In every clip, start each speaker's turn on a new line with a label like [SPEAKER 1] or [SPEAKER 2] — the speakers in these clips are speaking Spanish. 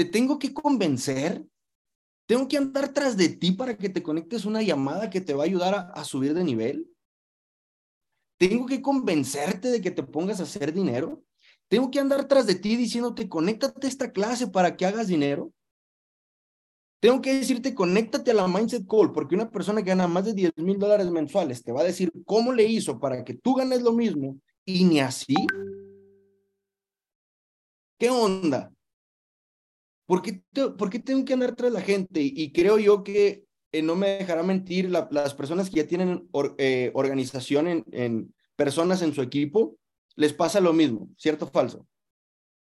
[SPEAKER 1] ¿Te tengo que convencer? ¿Tengo que andar tras de ti para que te conectes una llamada que te va a ayudar a, a subir de nivel? ¿Tengo que convencerte de que te pongas a hacer dinero? ¿Tengo que andar tras de ti diciéndote, conéctate a esta clase para que hagas dinero? Tengo que decirte, conéctate a la Mindset Call, porque una persona que gana más de 10 mil dólares mensuales te va a decir cómo le hizo para que tú ganes lo mismo y ni así. ¿Qué onda? ¿Por qué, tengo que andar tras la gente? Y creo yo que eh, no me dejará mentir las personas que ya tienen eh, organización en, personas en su equipo, les pasa lo mismo, ¿cierto o falso?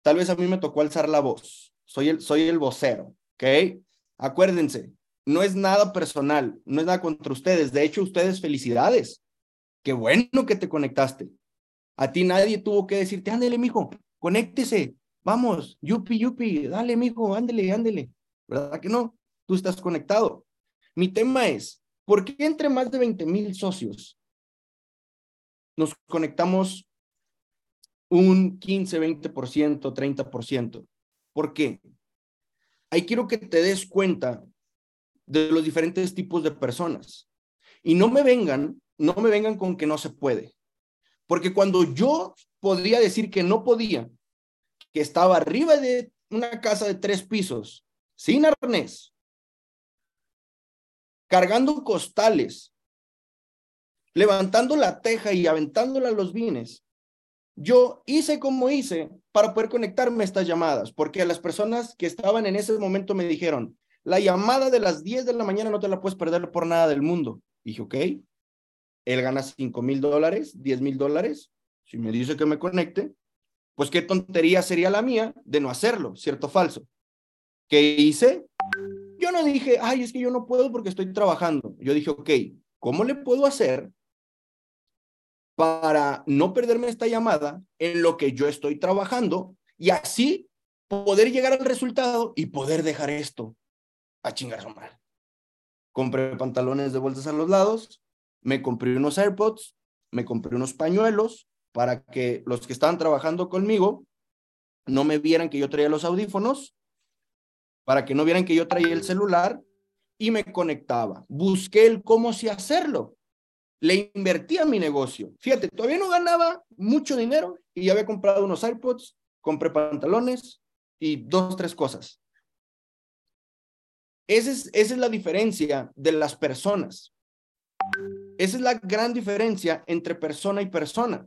[SPEAKER 1] Tal vez a mí me tocó alzar la voz, soy el, soy el vocero, ¿ok? Acuérdense, no es nada personal, no es nada contra ustedes, de hecho ustedes felicidades, qué bueno que te conectaste. A ti nadie tuvo que decirte, ándele, mijo, conéctese, vamos, yupi, yupi, dale, mijo, ándele, ándele. ¿Verdad que no? Tú estás conectado. Mi tema es, ¿por qué entre más de 20 mil socios nos conectamos un 15, 20%, 30%? ¿Por qué? Ahí quiero que te des cuenta de los diferentes tipos de personas. Y no me vengan, no me vengan con que no se puede. Porque cuando yo podría decir que no podía, que estaba arriba de una casa de tres pisos, sin arnés, cargando costales, levantando la teja y aventándola a los vines, yo hice como hice para poder conectarme a estas llamadas, porque a las personas que estaban en ese momento me dijeron, la llamada de las 10 de la mañana no te la puedes perder por nada del mundo. dije, ok, él gana 5 mil dólares, 10 mil dólares, si me dice que me conecte, pues qué tontería sería la mía de no hacerlo, ¿cierto o falso? ¿Qué hice? Yo no dije, ay, es que yo no puedo porque estoy trabajando. Yo dije, ok, ¿cómo le puedo hacer para no perderme esta llamada en lo que yo estoy trabajando y así poder llegar al resultado y poder dejar esto a chingar su? Compré pantalones de vueltas a los lados, me compré unos AirPods, me compré unos pañuelos para que los que estaban trabajando conmigo no me vieran que yo traía los audífonos para que no vieran que yo traía el celular y me conectaba. Busqué el cómo si hacerlo. Le invertí a mi negocio. Fíjate, todavía no ganaba mucho dinero y ya había comprado unos iPods, compré pantalones y dos, tres cosas. Esa es, esa es la diferencia de las personas. Esa es la gran diferencia entre persona y persona.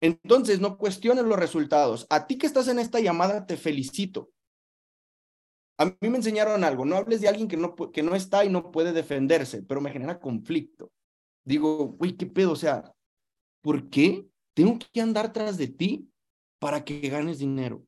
[SPEAKER 1] Entonces, no cuestiones los resultados. A ti que estás en esta llamada, te felicito. A mí me enseñaron algo, no hables de alguien que no, que no está y no puede defenderse, pero me genera conflicto. Digo, uy, ¿qué pedo? O sea, ¿por qué tengo que andar tras de ti para que ganes dinero?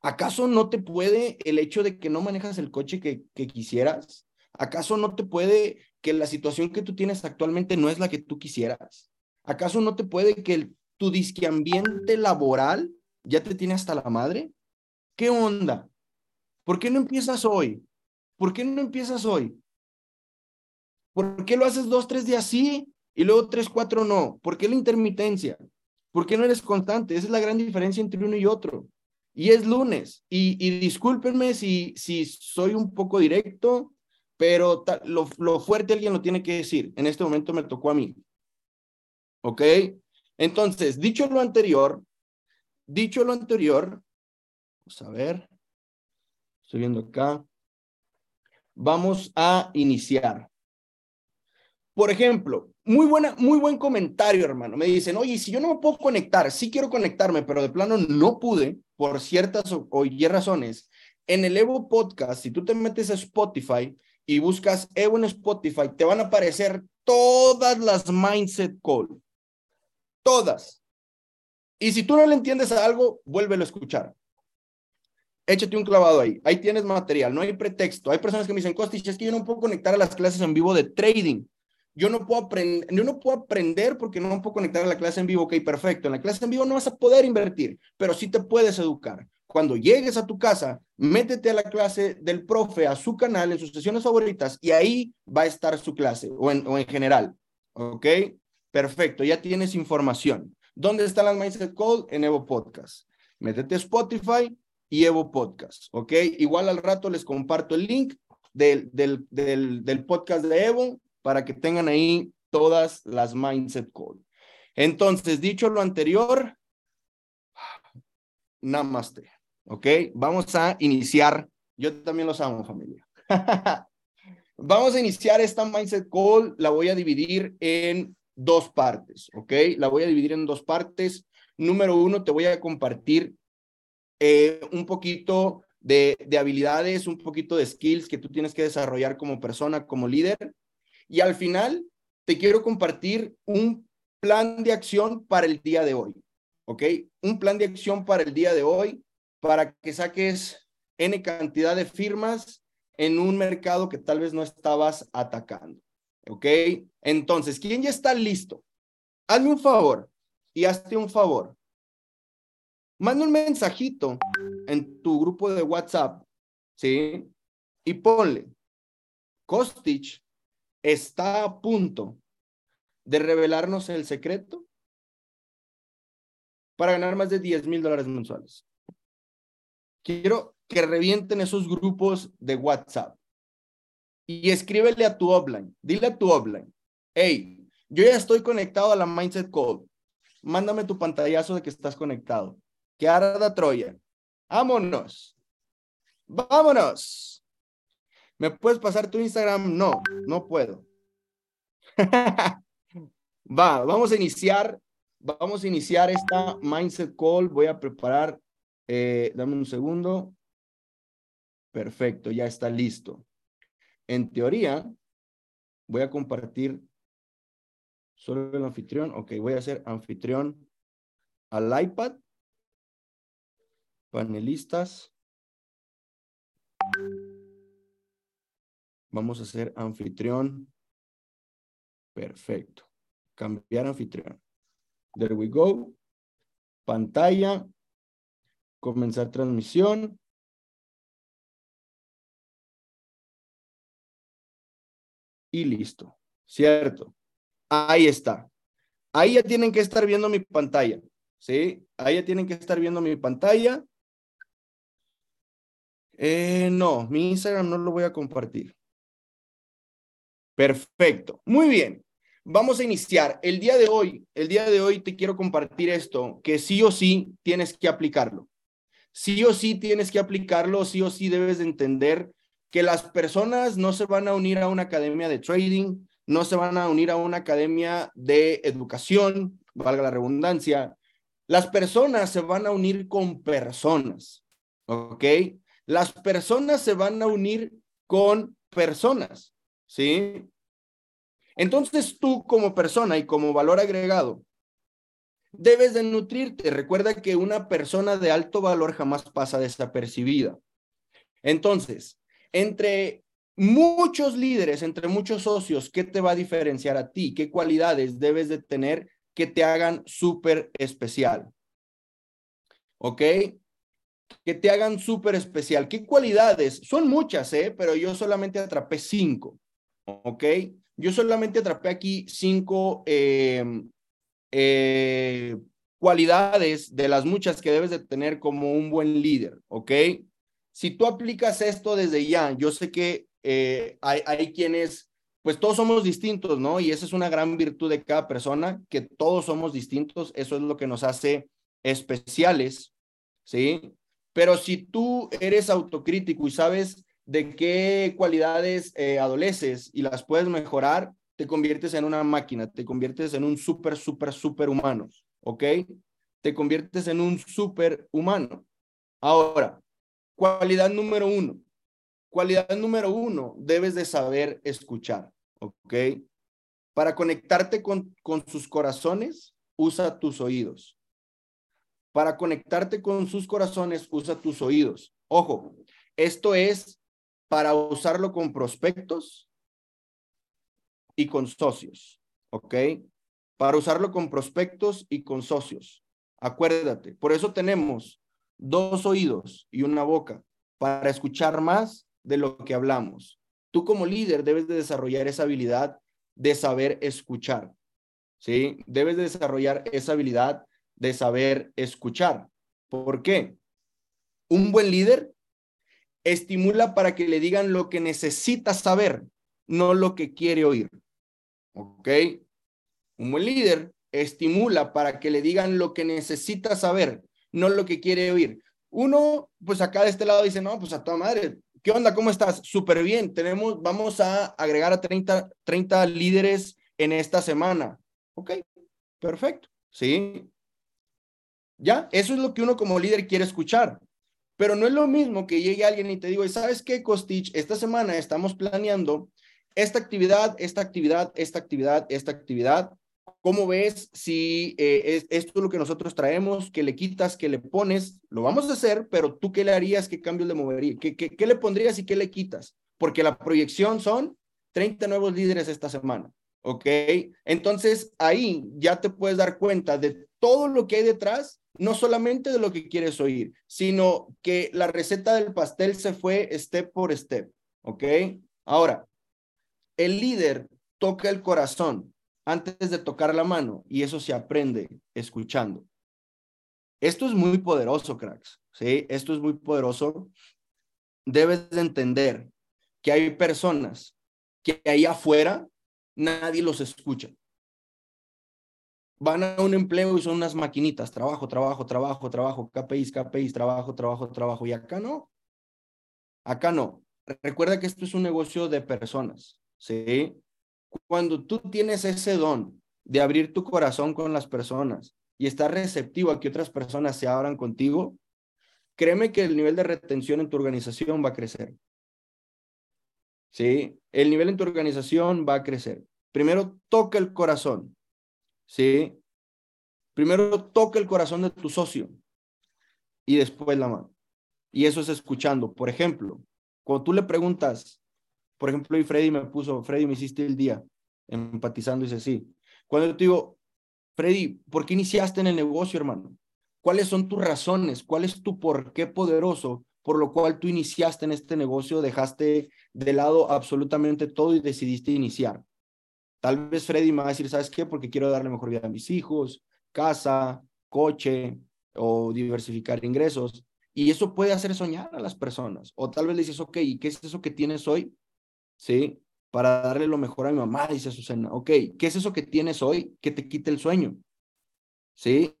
[SPEAKER 1] ¿Acaso no te puede el hecho de que no manejas el coche que, que quisieras? ¿Acaso no te puede que la situación que tú tienes actualmente no es la que tú quisieras? ¿Acaso no te puede que tu disqueambiente laboral ya te tiene hasta la madre? ¿Qué onda? ¿Por qué no empiezas hoy? ¿Por qué no empiezas hoy? ¿Por qué lo haces dos, tres días sí y luego tres, cuatro no? ¿Por qué la intermitencia? ¿Por qué no eres constante? Esa es la gran diferencia entre uno y otro. Y es lunes. Y, y discúlpenme si, si soy un poco directo, pero lo, lo fuerte alguien lo tiene que decir. En este momento me tocó a mí. ¿Ok? Entonces, dicho lo anterior, dicho lo anterior, vamos a ver. Estoy viendo acá. Vamos a iniciar. Por ejemplo, muy, buena, muy buen comentario, hermano. Me dicen, oye, si yo no me puedo conectar, sí quiero conectarme, pero de plano no pude por ciertas o, o razones. En el Evo Podcast, si tú te metes a Spotify y buscas Evo en Spotify, te van a aparecer todas las Mindset Call. Todas. Y si tú no le entiendes a algo, vuélvelo a escuchar échate un clavado ahí. Ahí tienes material, no hay pretexto. Hay personas que me dicen, Costich, es que yo no puedo conectar a las clases en vivo de trading. Yo no puedo aprender, yo no puedo aprender porque no puedo conectar a la clase en vivo. Ok, perfecto. En la clase en vivo no vas a poder invertir, pero sí te puedes educar. Cuando llegues a tu casa, métete a la clase del profe, a su canal, en sus sesiones favoritas, y ahí va a estar su clase, o en, o en general. ¿Ok? Perfecto, ya tienes información. ¿Dónde están las Mindset Call? En Evo Podcast. Métete a Spotify, y Evo Podcast, ¿ok? Igual al rato les comparto el link del, del, del, del podcast de Evo para que tengan ahí todas las Mindset Call. Entonces, dicho lo anterior, namaste, ¿ok? Vamos a iniciar. Yo también los amo, familia. Vamos a iniciar esta Mindset Call. La voy a dividir en dos partes, ¿ok? La voy a dividir en dos partes. Número uno, te voy a compartir eh, un poquito de, de habilidades, un poquito de skills que tú tienes que desarrollar como persona, como líder. Y al final, te quiero compartir un plan de acción para el día de hoy, ¿ok? Un plan de acción para el día de hoy para que saques N cantidad de firmas en un mercado que tal vez no estabas atacando, ¿ok? Entonces, ¿quién ya está listo? Hazme un favor y hazte un favor. Manda un mensajito en tu grupo de WhatsApp, ¿sí? Y ponle, Costich está a punto de revelarnos el secreto para ganar más de 10 mil dólares mensuales. Quiero que revienten esos grupos de WhatsApp y escríbele a tu offline. Dile a tu offline, hey, yo ya estoy conectado a la Mindset Call. Mándame tu pantallazo de que estás conectado. Que arda Troya. Vámonos. Vámonos. ¿Me puedes pasar tu Instagram? No, no puedo. Va, vamos a iniciar, vamos a iniciar esta Mindset Call. Voy a preparar, eh, dame un segundo. Perfecto, ya está listo. En teoría, voy a compartir solo el anfitrión. Ok, voy a hacer anfitrión al iPad. Panelistas. Vamos a hacer anfitrión. Perfecto. Cambiar anfitrión. There we go. Pantalla. Comenzar transmisión. Y listo. ¿Cierto? Ahí está. Ahí ya tienen que estar viendo mi pantalla. ¿Sí? Ahí ya tienen que estar viendo mi pantalla. Eh, no, mi Instagram no lo voy a compartir. Perfecto. Muy bien. Vamos a iniciar. El día de hoy, el día de hoy te quiero compartir esto, que sí o sí tienes que aplicarlo. Sí o sí tienes que aplicarlo, sí o sí debes de entender que las personas no se van a unir a una academia de trading, no se van a unir a una academia de educación, valga la redundancia. Las personas se van a unir con personas, ¿ok? Las personas se van a unir con personas. ¿sí? Entonces tú como persona y como valor agregado, debes de nutrirte. Recuerda que una persona de alto valor jamás pasa desapercibida. Entonces, entre muchos líderes, entre muchos socios, ¿qué te va a diferenciar a ti? ¿Qué cualidades debes de tener que te hagan súper especial? ¿Ok? Que te hagan súper especial. ¿Qué cualidades? Son muchas, ¿eh? Pero yo solamente atrapé cinco. ¿ok? Yo solamente atrapé aquí cinco em, eh, cualidades de las muchas que debes de tener como un buen líder, ¿ok? Si tú aplicas esto desde ya, yo sé que eh, hay, hay quienes, pues todos somos distintos, ¿no? Y esa es una gran virtud de cada persona, que todos somos distintos, eso es lo que nos hace especiales, ¿sí? Pero si tú eres autocrítico y sabes de qué cualidades eh, adoleces y las puedes mejorar, te conviertes en una máquina, te conviertes en un súper, súper, súper humano, ¿ok? Te conviertes en un súper humano. Ahora, cualidad número uno. Cualidad número uno, debes de saber escuchar, ¿ok? Para conectarte con, con sus corazones, usa tus oídos. Para conectarte con sus corazones, usa tus oídos. Ojo, esto es para usarlo con prospectos y con socios, ¿ok? Para usarlo con prospectos y con socios. Acuérdate, por eso tenemos dos oídos y una boca para escuchar más de lo que hablamos. Tú como líder debes de desarrollar esa habilidad de saber escuchar, ¿sí? Debes de desarrollar esa habilidad de saber escuchar. ¿Por qué? Un buen líder estimula para que le digan lo que necesita saber, no lo que quiere oír. ¿Ok? Un buen líder estimula para que le digan lo que necesita saber, no lo que quiere oír. Uno, pues acá de este lado dice, no, pues a toda madre, ¿qué onda? ¿Cómo estás? Súper bien, tenemos, vamos a agregar a 30, 30 líderes en esta semana. Ok, perfecto, sí. Ya, eso es lo que uno como líder quiere escuchar. Pero no es lo mismo que llegue alguien y te diga, ¿sabes qué, Costich? Esta semana estamos planeando esta actividad, esta actividad, esta actividad, esta actividad. ¿Cómo ves si eh, es, esto es lo que nosotros traemos, que le quitas, que le pones? Lo vamos a hacer, pero tú qué le harías, qué cambios le moverías, qué, qué, qué le pondrías y qué le quitas? Porque la proyección son 30 nuevos líderes esta semana. ¿Ok? Entonces ahí ya te puedes dar cuenta de todo lo que hay detrás no solamente de lo que quieres oír, sino que la receta del pastel se fue step por step, ¿ok? Ahora, el líder toca el corazón antes de tocar la mano y eso se aprende escuchando. Esto es muy poderoso, cracks, ¿sí? Esto es muy poderoso. Debes de entender que hay personas que ahí afuera nadie los escucha van a un empleo y son unas maquinitas, trabajo, trabajo, trabajo, trabajo, KPIs, KPIs, trabajo, trabajo, trabajo. Y acá no. Acá no. Recuerda que esto es un negocio de personas, ¿sí? Cuando tú tienes ese don de abrir tu corazón con las personas y estar receptivo a que otras personas se abran contigo, créeme que el nivel de retención en tu organización va a crecer. ¿Sí? El nivel en tu organización va a crecer. Primero, toca el corazón. ¿sí? Primero toca el corazón de tu socio y después la mano. Y eso es escuchando. Por ejemplo, cuando tú le preguntas, por ejemplo, y Freddy me puso, Freddy, me hiciste el día empatizando dice, sí. Cuando yo te digo, Freddy, ¿por qué iniciaste en el negocio, hermano? ¿Cuáles son tus razones? ¿Cuál es tu por qué poderoso por lo cual tú iniciaste en este negocio, dejaste de lado absolutamente todo y decidiste iniciar? Tal vez Freddy me va a decir, ¿sabes qué? Porque quiero darle mejor vida a mis hijos, casa, coche o diversificar ingresos. Y eso puede hacer soñar a las personas. O tal vez le dices, ok, ¿y qué es eso que tienes hoy? ¿Sí? Para darle lo mejor a mi mamá, dice Susana. Ok, ¿qué es eso que tienes hoy que te quite el sueño? ¿Sí?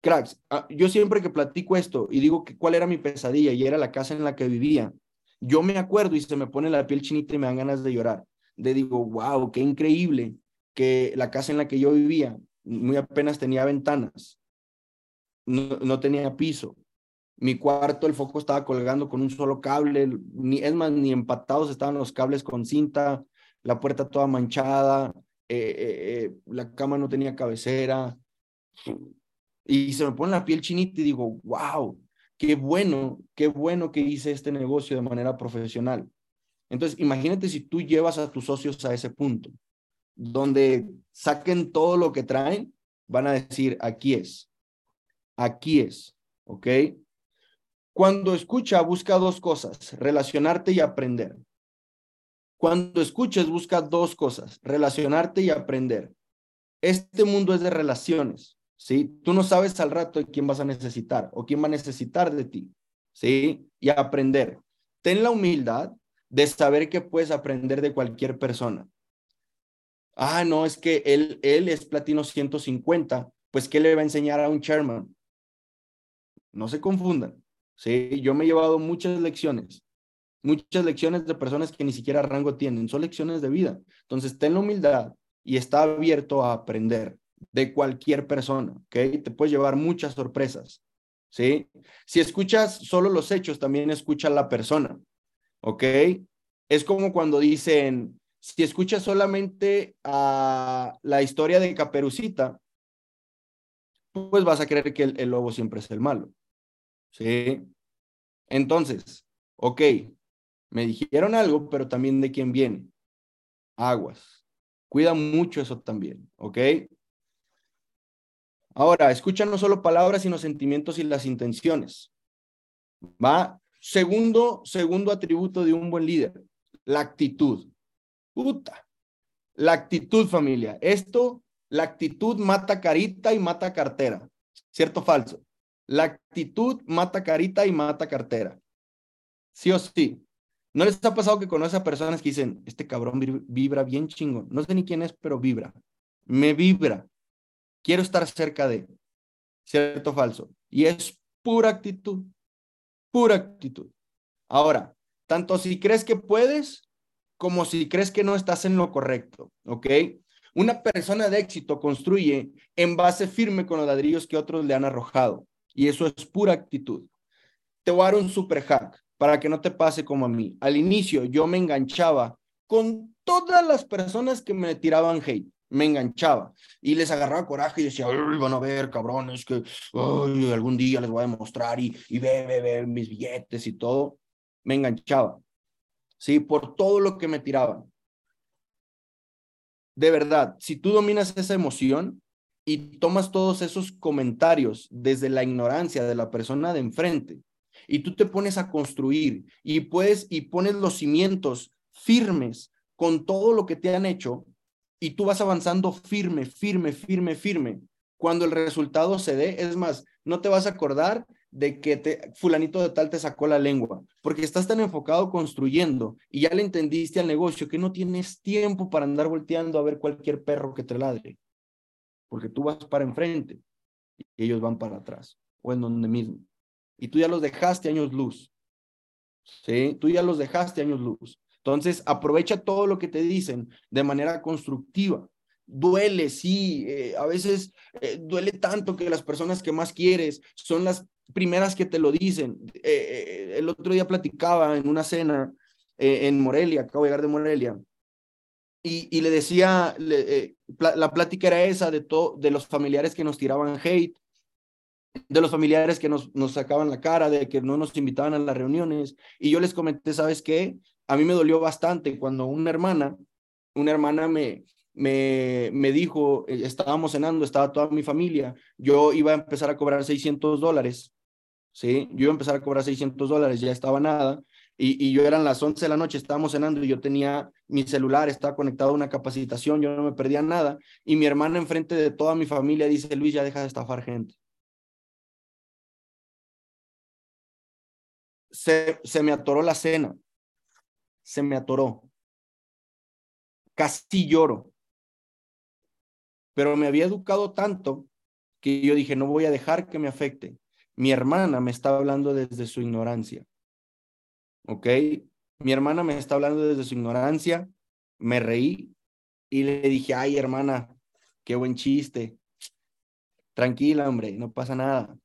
[SPEAKER 1] Cracks, ah, yo siempre que platico esto y digo que cuál era mi pesadilla y era la casa en la que vivía, yo me acuerdo y se me pone la piel chinita y me dan ganas de llorar de digo, wow, qué increíble que la casa en la que yo vivía muy apenas tenía ventanas, no, tenía piso. Mi cuarto, el foco estaba colgando con un solo cable, ni, es más, ni empatados estaban los cables con cinta, la puerta toda manchada, eh, eh, eh, la cama no tenía cabecera. Y se me pone la piel chinita y digo, wow, qué bueno, qué bueno que hice este negocio de manera profesional. Entonces, imagínate si tú llevas a tus socios a ese punto, donde saquen todo lo que traen, van a decir, aquí es, aquí es, ¿ok? Cuando escucha, busca dos cosas, relacionarte y aprender. Cuando escuches, busca dos cosas, relacionarte y aprender. Este mundo es de relaciones, ¿sí? Tú no sabes al rato quién vas a necesitar o quién va a necesitar de ti, ¿sí? Y aprender. Ten la humildad de saber que puedes aprender de cualquier persona. Ah, no, es que él, él es platino 150, pues ¿qué le va a enseñar a un chairman? No se confundan. Sí, yo me he llevado muchas lecciones, muchas lecciones de personas que ni siquiera rango tienen, son lecciones de vida. Entonces, ten la humildad y está abierto a aprender de cualquier persona, ¿ok? Te puedes llevar muchas sorpresas, ¿sí? Si escuchas solo los hechos, también escucha la persona. ¿ok? Es como cuando dicen, si escuchas solamente a la historia de Caperucita, pues vas a creer que el, lobo siempre es el malo, ¿sí? Entonces, ok, me dijeron algo, pero también de quién viene. Aguas. Cuida mucho eso también, ¿ok? Ahora, escucha no solo palabras, sino sentimientos y las intenciones. ¿Va? Segundo, segundo atributo de un buen líder, la actitud. Puta. La actitud, familia. Esto, la actitud mata carita y mata cartera. ¿Cierto o falso? La actitud mata carita y mata cartera. Sí o sí. ¿No les ha pasado que conoce a personas que dicen, este cabrón vibra bien chingo? No sé ni quién es, pero vibra. Me vibra. Quiero estar cerca de. ¿Cierto o falso? Y es pura actitud. Pura actitud. Ahora, tanto si crees que puedes como si crees que no estás en lo correcto, ¿ok? Una persona de éxito construye en base firme con los ladrillos que otros le han arrojado. Y eso es pura actitud. Te voy a dar un super hack para que no te pase como a mí. Al inicio yo me enganchaba con todas las personas que me tiraban hate. Me enganchaba y les agarraba coraje y decía, van a ver, cabrones, que algún día les voy a demostrar y, y ve, ve, ve mis billetes y todo. Me enganchaba, ¿sí? Por todo lo que me tiraban de verdad, si tú dominas esa emoción y tomas todos esos comentarios desde la ignorancia de la persona de enfrente y tú te pones a construir y puedes y pones los cimientos firmes con todo lo que te han hecho y tú vas avanzando firme, firme, firme, firme. Cuando el resultado se dé, es más, no te vas a acordar de que te, fulanito de tal te sacó la lengua, porque estás tan enfocado construyendo y ya le entendiste al negocio que no tienes tiempo para andar volteando a ver cualquier perro que te ladre, porque tú vas para enfrente y ellos van para atrás o en donde mismo. Y tú ya los dejaste años luz. ¿Sí? Tú ya los dejaste años luz. Entonces, aprovecha todo lo que te dicen de manera constructiva. Duele, sí, eh, a veces eh, duele tanto que las personas que más quieres son las primeras que te lo dicen. Eh, el otro día platicaba en una cena en Morelia, acabo de llegar de Morelia, y, le decía, la plática era esa de, de los familiares que nos tiraban hate, de los familiares que nos, nos sacaban la cara, de que no nos invitaban a las reuniones. Y yo les comenté, ¿sabes qué? A mí me dolió bastante cuando una hermana, una hermana me, me, me dijo, estábamos cenando, estaba toda mi familia, yo iba a empezar a cobrar 600 dólares ¿sí? Yo iba a empezar a cobrar 600 dólares, ya estaba nada, y, yo eran las 11 de la noche, estábamos cenando y yo tenía mi celular, estaba conectado a una capacitación, yo no me perdía nada, y mi hermana enfrente de toda mi familia dice, Luis, ya deja de estafar gente. Se, se me atoró la cena, se me atoró, casi lloro, pero me había educado tanto que yo dije, no voy a dejar que me afecte. Mi hermana me está hablando desde su ignorancia. ¿Ok? Mi hermana me está hablando desde su ignorancia. Me reí y le dije, ay, hermana, qué buen chiste. Tranquila, hombre, no pasa nada.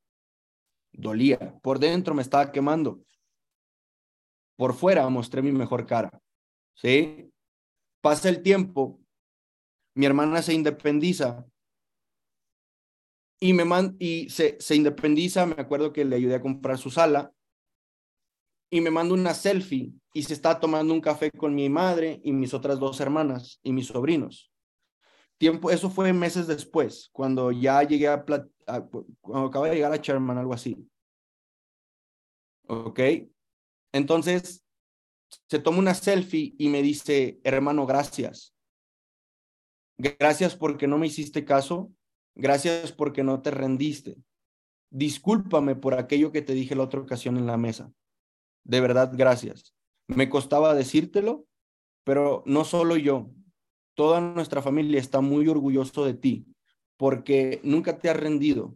[SPEAKER 1] Dolía. Por dentro me estaba quemando. Por fuera mostré mi mejor cara. ¿Sí? Pasa el tiempo. Mi hermana se independiza y, me man y se, se independiza, me acuerdo que le ayudé a comprar su sala y me manda una selfie y se está tomando un café con mi madre y mis otras dos hermanas y mis sobrinos. Tiempo, eso fue meses después, cuando ya llegué a, cuando acaba de llegar a Sherman, algo así. ¿Ok? Entonces, se toma una selfie y me dice, hermano, gracias. Gracias porque no me hiciste caso Gracias porque no te rendiste. Discúlpame por aquello que te dije la otra ocasión en la mesa. De verdad, gracias. Me costaba decírtelo, pero no solo yo, toda nuestra familia está muy orgulloso de ti porque nunca te has rendido,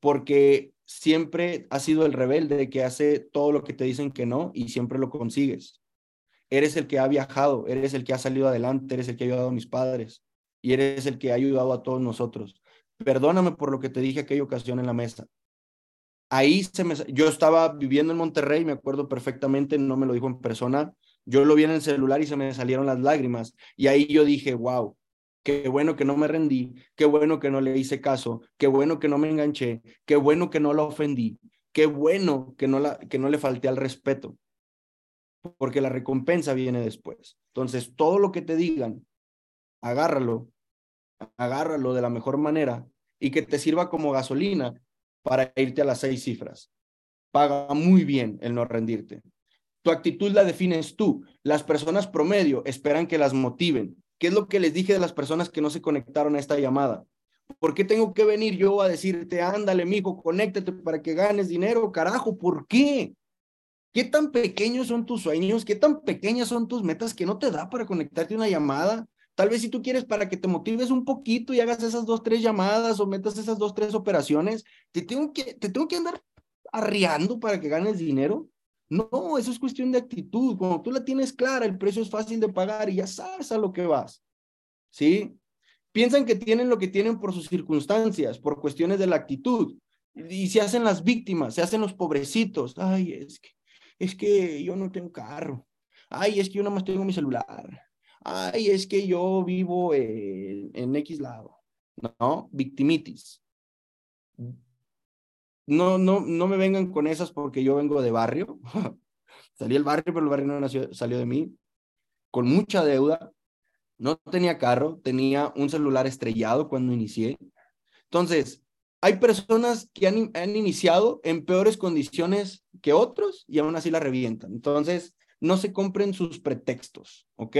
[SPEAKER 1] porque siempre has sido el rebelde que hace todo lo que te dicen que no y siempre lo consigues. Eres el que ha viajado, eres el que ha salido adelante, eres el que ha ayudado a mis padres y eres el que ha ayudado a todos nosotros perdóname por lo que te dije aquella ocasión en la mesa. Ahí se me, yo estaba viviendo en Monterrey, me acuerdo perfectamente, no me lo dijo en persona, yo lo vi en el celular y se me salieron las lágrimas. Y ahí yo dije, wow, qué bueno que no me rendí, qué bueno que no le hice caso, qué bueno que no me enganché, qué bueno que no la ofendí, qué bueno que no, la, que no le falté al respeto, porque la recompensa viene después. Entonces, todo lo que te digan, agárralo, agárralo de la mejor manera y que te sirva como gasolina para irte a las seis cifras. Paga muy bien el no rendirte. Tu actitud la defines tú. Las personas promedio esperan que las motiven. ¿Qué es lo que les dije de las personas que no se conectaron a esta llamada? ¿Por qué tengo que venir yo a decirte, ándale, mijo, conéctate para que ganes dinero? Carajo, ¿por qué? ¿Qué tan pequeños son tus sueños? ¿Qué tan pequeñas son tus metas que no te da para conectarte una llamada? Tal vez si tú quieres para que te motives un poquito y hagas esas dos, tres llamadas o metas esas dos, tres operaciones, te tengo que, te tengo que andar arriando para que ganes dinero. No, eso es cuestión de actitud. Cuando tú la tienes clara, el precio es fácil de pagar y ya sabes a lo que vas. ¿Sí? Piensan que tienen lo que tienen por sus circunstancias, por cuestiones de la actitud. Y se hacen las víctimas, se hacen los pobrecitos. Ay, es que, es que yo no tengo carro. Ay, es que yo nada más tengo mi celular. Ay, es que yo vivo en, en X lado. No, victimitis no, no, no me vengan con esas porque yo vengo de barrio. Salí del barrio, pero el barrio no nació, salió de mí. Con mucha deuda. No tenía carro, tenía un celular estrellado cuando inicié. Entonces, hay personas que han, han iniciado en peores condiciones que otros y aún así la revientan. Entonces, no se compren sus pretextos, ¿ok?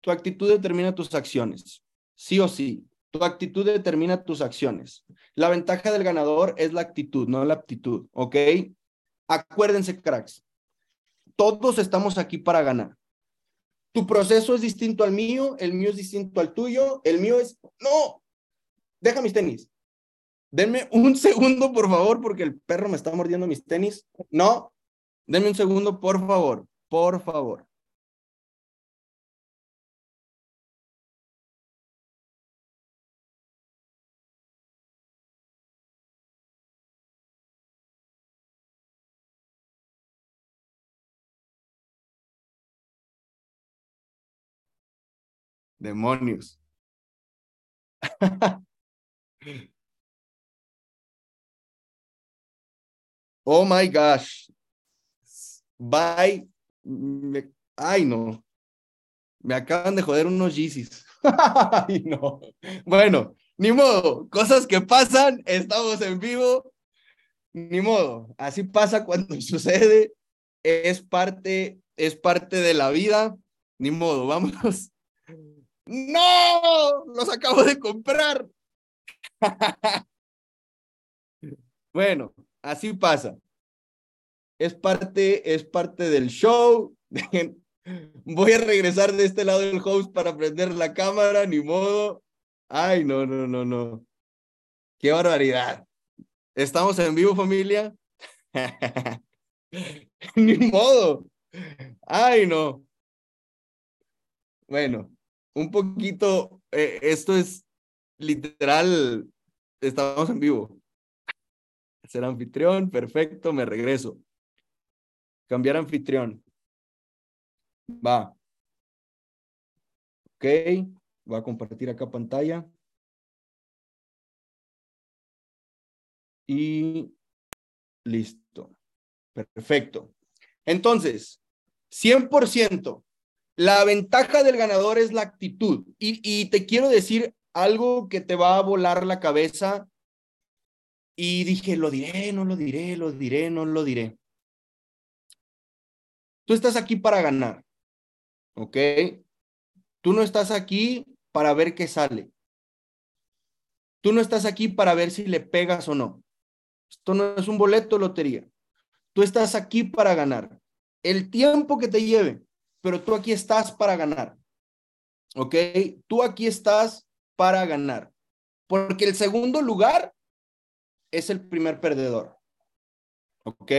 [SPEAKER 1] Tu actitud determina tus acciones, sí o sí. Tu actitud determina tus acciones. La ventaja del ganador es la actitud, no la aptitud, ¿ok? Acuérdense, cracks. Todos estamos aquí para ganar. Tu proceso es distinto al mío, el mío es distinto al tuyo, el mío es... No, deja mis tenis. Denme un segundo, por favor, porque el perro me está mordiendo mis tenis. No, denme un segundo, por favor, por favor. Demonios. oh my gosh. Bye. Ay, no. Me acaban de joder unos Yeezys. Ay, no. Bueno, ni modo. Cosas que pasan. Estamos en vivo. Ni modo. Así pasa cuando sucede. Es parte, es parte de la vida. Ni modo. Vámonos ¡No! ¡Los acabo de comprar! bueno, así pasa. Es parte, es parte del show. Voy a regresar de este lado del host para prender la cámara, ni modo. Ay, no, no, no, no. Qué barbaridad. ¿Estamos en vivo, familia? ni modo. Ay, no. Bueno, un poquito, eh, esto es literal, estamos en vivo. Ser anfitrión, perfecto, me regreso. Cambiar anfitrión. Va. Ok, voy a compartir acá pantalla. Y listo. Perfecto. Entonces, 100%. La ventaja del ganador es la actitud. Y, te quiero decir algo que te va a volar la cabeza. Y dije, lo diré, no lo diré, lo diré, no lo diré. Tú estás aquí para ganar, ¿ok? Tú no estás aquí para ver qué sale. Tú no estás aquí para ver si le pegas o no. Esto no es un boleto de lotería. Tú estás aquí para ganar. El tiempo que te lleve, pero tú aquí estás para ganar. ¿Ok? Tú aquí estás para ganar. Porque el segundo lugar es el primer perdedor. ¿Ok?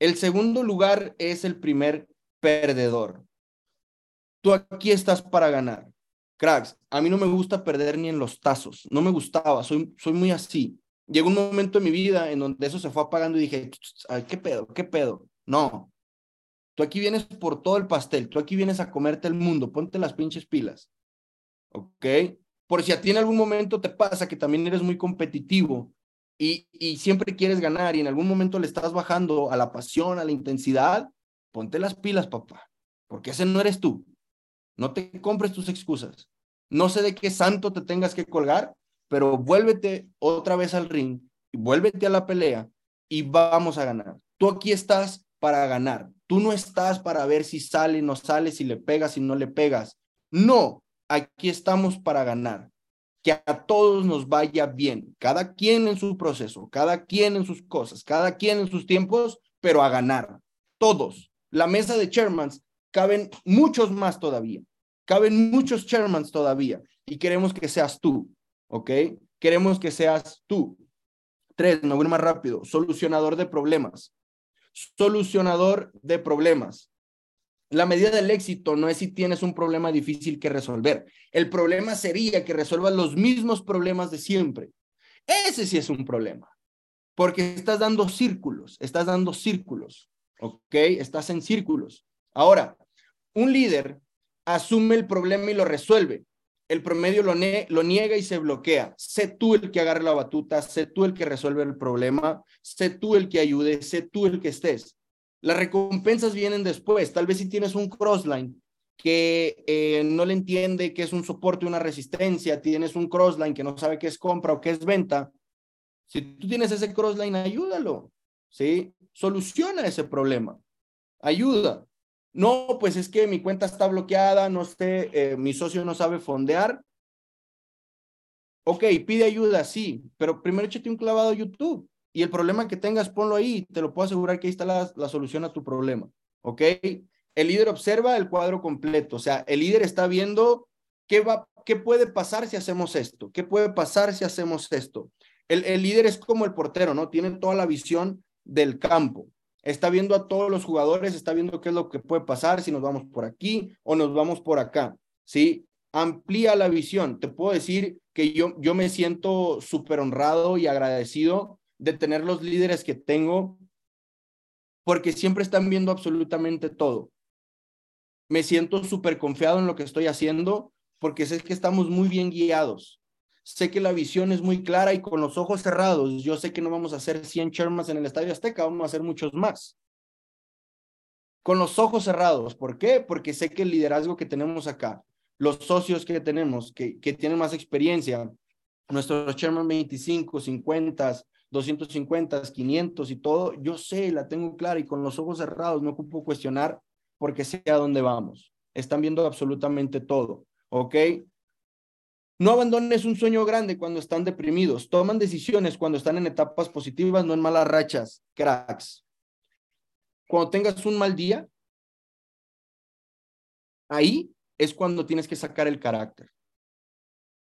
[SPEAKER 1] El segundo lugar es el primer perdedor. Tú aquí estás para ganar. Cracks, a mí no me gusta perder ni en los tazos. No me gustaba, soy, muy así. Llegó un momento en mi vida en donde eso se fue apagando y dije, ¿qué pedo? ¿Qué pedo? No, Aquí vienes por todo el pastel, tú aquí vienes a comerte el mundo, ponte las pinches pilas. ¿Ok? Por si a ti en algún momento te pasa que también eres muy competitivo y, y siempre quieres ganar y en algún momento le estás bajando a la pasión, a la intensidad, ponte las pilas, papá, porque ese no eres tú. No te compres tus excusas. No sé de qué santo te tengas que colgar, pero vuélvete otra vez al ring, y vuélvete a la pelea y vamos a ganar. Tú aquí estás para ganar. Tú no estás para ver si sale, no sale, si le pegas, si no le pegas. No, aquí estamos para ganar. que a todos nos vaya bien, cada quien en su proceso, cada quien en sus cosas, cada quien en sus tiempos, pero a ganar, todos. La mesa de chairmans caben muchos más todavía, caben muchos chairmans todavía y queremos que seas tú, ¿ok? Queremos que seas tú. Tres, me voy más rápido, solucionador de problemas. Solucionador de problemas. La medida del éxito no es si tienes un problema difícil que resolver. El problema sería que resuelvas los mismos problemas de siempre. Ese sí es un problema, porque estás dando círculos, estás dando círculos, ¿ok? Estás en círculos. Ahora, un líder asume el problema y lo resuelve. El promedio lo, niega y se bloquea. Sé tú el que agarre la batuta, sé tú el que resuelve el problema, sé tú el que ayude, sé tú el que estés. Las recompensas vienen después. Tal vez si tienes un crossline que eh, no le entiende qué es un soporte, una resistencia, tienes un crossline que no sabe qué es compra o qué es venta. Si tú tienes ese crossline, ayúdalo, ¿sí? Soluciona ese problema. Ayuda. No, pues es que mi cuenta está bloqueada, no sé, eh, mi socio no sabe fondear. Ok, pide ayuda, sí, pero primero échate un clavado a YouTube y el problema que tengas, ponlo ahí. Te lo puedo asegurar que ahí está la, la solución a tu problema. ¿Ok? El líder observa el cuadro completo. O sea, el líder está viendo qué, va, qué puede pasar si hacemos esto. ¿Qué puede pasar si hacemos esto? El, el líder es como el portero, ¿no? Tiene toda la visión del campo. Está viendo a todos los jugadores, está viendo qué es lo que puede pasar, si nos vamos por aquí o nos vamos por acá. ¿Sí? Amplía la visión. Te puedo decir que yo, yo me siento súper honrado y agradecido de tener los líderes que tengo, porque siempre están viendo absolutamente todo. Me siento súper confiado en lo que estoy haciendo, porque sé que estamos muy bien guiados. Sé que la visión es muy clara y con los ojos cerrados, yo sé que no vamos a hacer 100 chermas en el Estadio Azteca, vamos a hacer muchos más. Con los ojos cerrados. ¿Por qué? Porque sé que el liderazgo que tenemos acá, los socios que tenemos, que, que tienen más experiencia, nuestros chairman 25, 50, 250, 500 y todo, yo sé, la tengo clara y con los ojos cerrados no ocupo cuestionar porque sé a dónde vamos. Están viendo absolutamente todo, ¿ok? No abandones un sueño grande cuando están deprimidos. Toman decisiones cuando están en etapas positivas, no en malas rachas, cracks. Cuando tengas un mal día, ahí es cuando tienes que sacar el carácter.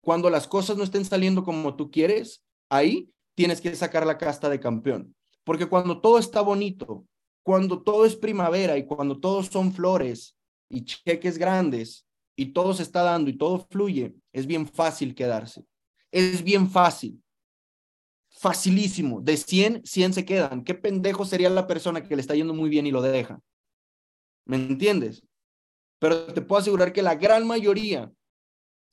[SPEAKER 1] Cuando las cosas no estén saliendo como tú quieres, ahí tienes que sacar la casta de campeón. Porque cuando todo está bonito, cuando todo es primavera y cuando todos son flores y cheques grandes y todo se está dando y todo fluye, es bien fácil quedarse. Es bien fácil. Facilísimo. De 100, 100 se quedan. ¿Qué pendejo sería la persona que le está yendo muy bien y lo deja? ¿Me entiendes? Pero te puedo asegurar que la gran mayoría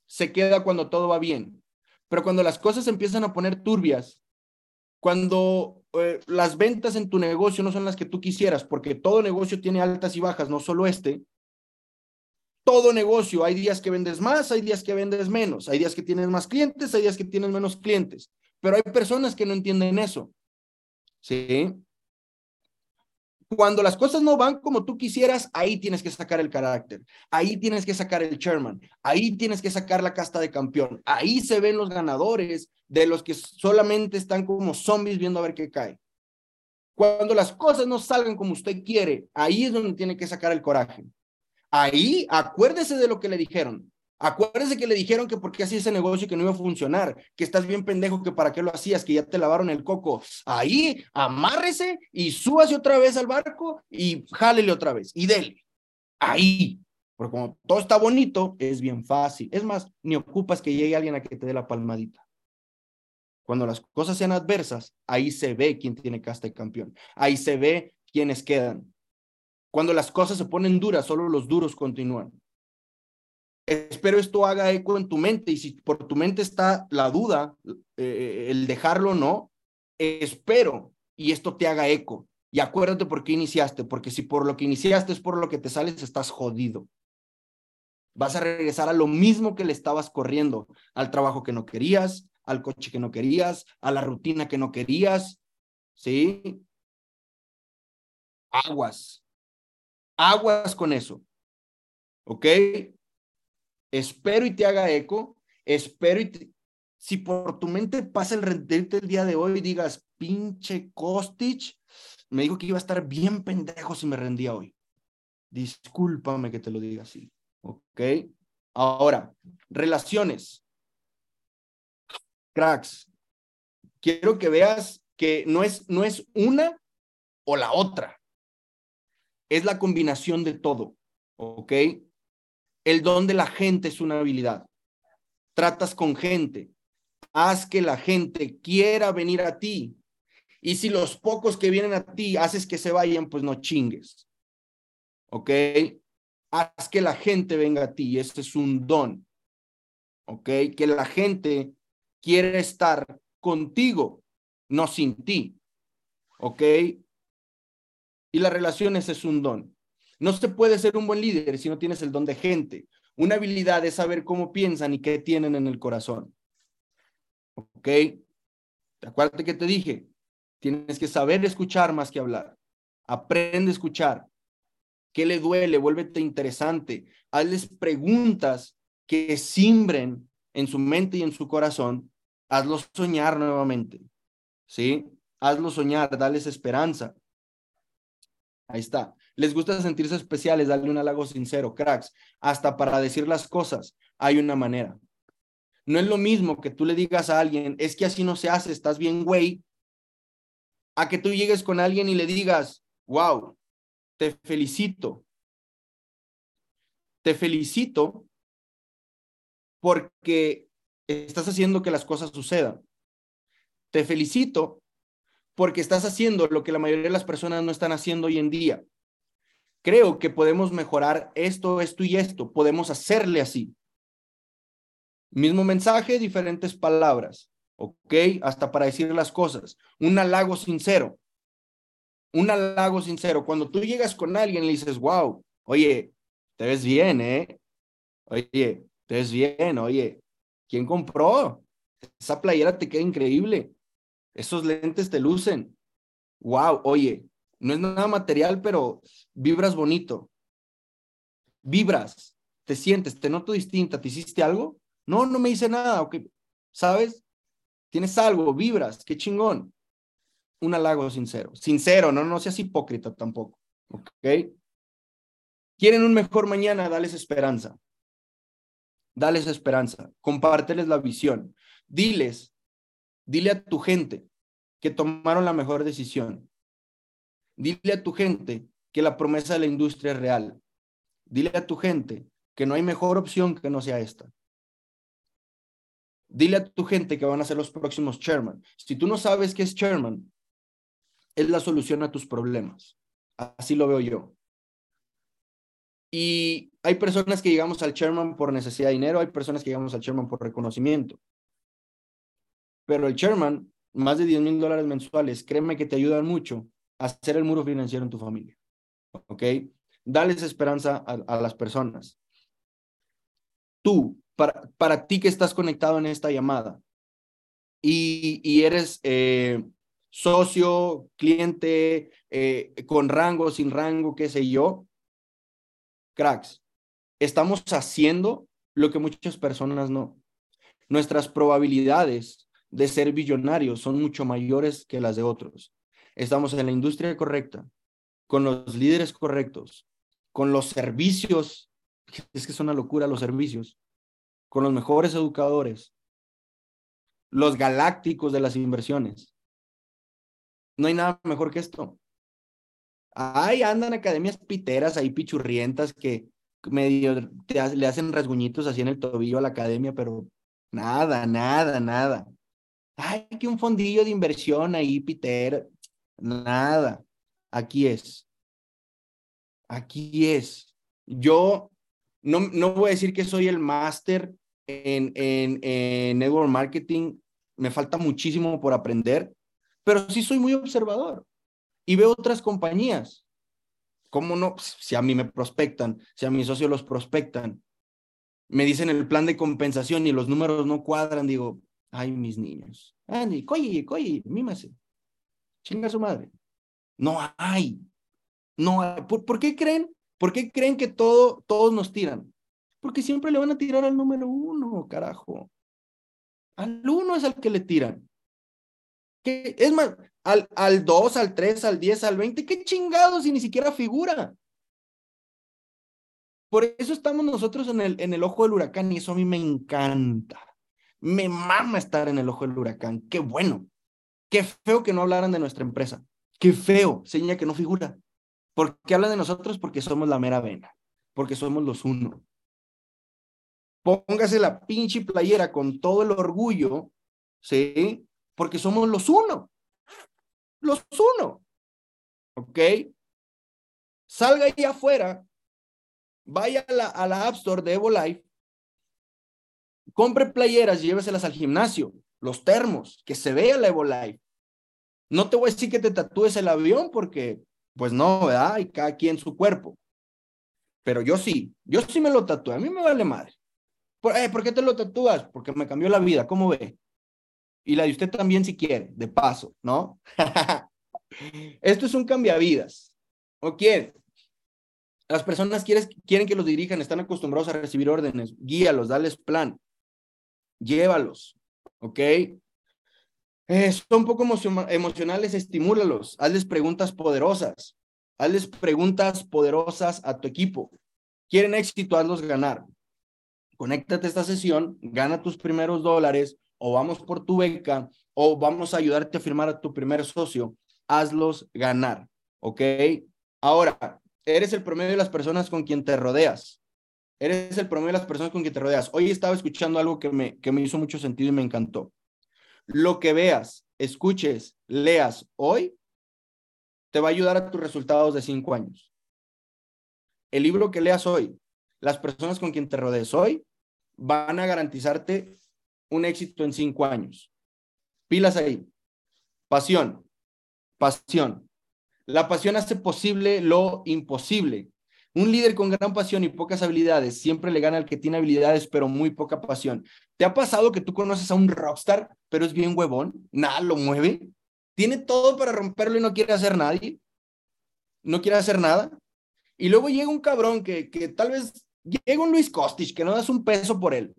[SPEAKER 1] se queda cuando todo va bien. Pero cuando las cosas empiezan a poner turbias, cuando eh, las ventas en tu negocio no son las que tú quisieras, porque todo negocio tiene altas y bajas, no solo este. Todo negocio, hay días que vendes más, hay días que vendes menos, hay días que tienes más clientes, hay días que tienes menos clientes, pero hay personas que no entienden eso. ¿Sí? Cuando las cosas no van como tú quisieras, ahí tienes que sacar el carácter, ahí tienes que sacar el chairman, ahí tienes que sacar la casta de campeón, ahí se ven los ganadores de los que solamente están como zombies viendo a ver qué cae. Cuando las cosas no salgan como usted quiere, ahí es donde tiene que sacar el coraje. Ahí acuérdese de lo que le dijeron. Acuérdese que le dijeron que porque hacía ese negocio que no iba a funcionar, que estás bien pendejo, que para qué lo hacías, que ya te lavaron el coco. Ahí, amárrese y súbase otra vez al barco y jálele otra vez y dele. Ahí. Porque como todo está bonito, es bien fácil. Es más, ni ocupas que llegue alguien a que te dé la palmadita. Cuando las cosas sean adversas, ahí se ve quién tiene casta y campeón. Ahí se ve quiénes quedan. Cuando las cosas se ponen duras, solo los duros continúan. Espero esto haga eco en tu mente y si por tu mente está la duda, eh, el dejarlo o no, espero y esto te haga eco. Y acuérdate por qué iniciaste, porque si por lo que iniciaste es por lo que te sales, estás jodido. Vas a regresar a lo mismo que le estabas corriendo, al trabajo que no querías, al coche que no querías, a la rutina que no querías, ¿sí? Aguas. Aguas con eso. ¿Ok? espero y te haga eco, espero y si por tu mente pasa el rendirte el día de hoy y digas, pinche Kostic, me dijo que iba a estar bien pendejo si me rendía hoy. Discúlpame que te lo diga así. ¿Ok? Ahora, relaciones. Cracks, quiero que veas que no es, no es una o la otra. Es la combinación de todo. ¿Ok? El don de la gente es una habilidad. Tratas con gente. Haz que la gente quiera venir a ti. Y si los pocos que vienen a ti haces que se vayan, pues no chingues. ¿Ok? Haz que la gente venga a ti. Ese es un don. ¿Ok? Que la gente quiere estar contigo, no sin ti. ¿Ok? Y las relaciones es un don. No se puede ser un buen líder si no tienes el don de gente. Una habilidad es saber cómo piensan y qué tienen en el corazón. ¿Ok? Acuérdate que te dije, tienes que saber escuchar más que hablar. Aprende a escuchar. ¿Qué le duele? Vuélvete interesante. Hazles preguntas que simbren en su mente y en su corazón. Hazlos soñar nuevamente. ¿Sí? Hazlos soñar, dales esperanza. Ahí está. Les gusta sentirse especiales, darle un halago sincero, cracks. Hasta para decir las cosas hay una manera. No es lo mismo que tú le digas a alguien, es que así no se hace, estás bien, güey, a que tú llegues con alguien y le digas, wow, te felicito. Te felicito porque estás haciendo que las cosas sucedan. Te felicito porque estás haciendo lo que la mayoría de las personas no están haciendo hoy en día. Creo que podemos mejorar esto, esto y esto. Podemos hacerle así. Mismo mensaje, diferentes palabras. ¿Ok? Hasta para decir las cosas. Un halago sincero. Un halago sincero. Cuando tú llegas con alguien y le dices, wow, oye, te ves bien, ¿eh? Oye, te ves bien, oye, ¿quién compró? Esa playera te queda increíble. Esos lentes te lucen. Wow, oye, no es nada material, pero vibras bonito. Vibras, te sientes, te noto distinta. ¿Te hiciste algo? No, no me hice nada. Okay. ¿Sabes? Tienes algo, vibras, qué chingón. Un halago sincero. Sincero, no, no seas hipócrita tampoco. ¿Ok? Quieren un mejor mañana, dales esperanza. Dales esperanza. Compárteles la visión. Diles, dile a tu gente, que tomaron la mejor decisión. Dile a tu gente que la promesa de la industria es real. Dile a tu gente que no hay mejor opción que no sea esta. Dile a tu gente que van a ser los próximos chairman. Si tú no sabes qué es chairman, es la solución a tus problemas. Así lo veo yo. Y hay personas que llegamos al chairman por necesidad de dinero, hay personas que llegamos al chairman por reconocimiento. Pero el chairman más de 10 mil dólares mensuales, créeme que te ayudan mucho a hacer el muro financiero en tu familia. ¿Ok? Dales esperanza a, las personas. Tú, para, para ti que estás conectado en esta llamada y, y eres eh, socio, cliente, eh, con rango, sin rango, qué sé yo, cracks, estamos haciendo lo que muchas personas no. Nuestras probabilidades de ser billonarios son mucho mayores que las de otros. Estamos en la industria correcta, con los líderes correctos, con los servicios, es que es una locura los servicios, con los mejores educadores, los galácticos de las inversiones. No hay nada mejor que esto. Ay, andan academias piteras ahí pichurrientas que medio le hacen rasguñitos así en el tobillo a la academia, pero nada, nada, nada ay, que un fondillo de inversión ahí, Peter. Nada. Aquí es. Aquí es. Yo no, no voy a decir que soy el máster en, en, en network marketing. Me falta muchísimo por aprender, pero sí soy muy observador y veo otras compañías. ¿Cómo no? Pues, si a mí me prospectan, si a mis socios los prospectan, me dicen el plan de compensación y los números no cuadran, digo, Ay, mis niños. Andy, coye, coye, mímase. Chinga su madre. No hay. No hay. ¿Por, qué creen? ¿Por qué creen que todo, todos nos tiran? Porque siempre le van a tirar al número uno, carajo. Al uno es al que le tiran. ¿Qué? Es más, al, al 2, al 3, al 10, al 20, qué chingados y ni siquiera figura. Por eso estamos nosotros en el, en el ojo del huracán y eso a mí me encanta. Me mama estar en el ojo del huracán. Qué bueno. Qué feo que no hablaran de nuestra empresa. Qué feo, seña que no figura. ¿Por qué hablan de nosotros? Porque somos la mera vena, porque somos los uno. Póngase la pinche playera con todo el orgullo, ¿sí? Porque somos los uno. Los uno. ¿Ok? Salga ahí afuera, vaya a la, a la App Store de Evo Life, compre playeras lléveselas al gimnasio, los termos, que se vea la Evo Life. No te voy a decir que te tatúes el avión porque, pues no, ¿verdad? Y cada quien su cuerpo. Pero yo sí, yo sí me lo tatué, a mí me vale madre. ¿Por, eh, ¿por qué te lo tatúas? Porque me cambió la vida, ¿cómo ve? Y la de usted también si quiere, de paso, ¿no? Esto es un cambiavidas. ¿O quién? Las personas quieren, quieren que los dirijan, están acostumbrados a recibir órdenes. Guíalos, dales plan. Llévalos, ¿ok? Eh, son poco emocionales, estimúlalos, hazles preguntas poderosas, hazles preguntas poderosas a tu equipo. Quieren éxito, hazlos ganar. Conéctate a esta sesión, gana tus primeros dólares o vamos por tu beca o vamos a ayudarte a firmar a tu primer socio. Hazlos ganar, ¿ok? Ahora, eres el promedio de las personas con quien te rodeas. Eres el promedio de las personas con quien te rodeas. Hoy estaba escuchando algo que me, que me hizo mucho sentido y me encantó. Lo que veas, escuches, leas hoy, te va a ayudar a tus resultados de cinco años. El libro que leas hoy, las personas con quien te rodees hoy, van a garantizarte un éxito en cinco años. Pilas ahí. Pasión, pasión. La pasión hace posible lo imposible. Un líder con gran pasión y pocas habilidades siempre le gana al que tiene habilidades pero muy poca pasión. ¿Te ha pasado que tú conoces a un rockstar pero es bien huevón? Nada lo mueve. Tiene todo para romperlo y no quiere hacer nadie. No quiere hacer nada. Y luego llega un cabrón que, que tal vez llega un Luis Costich que no das un peso por él.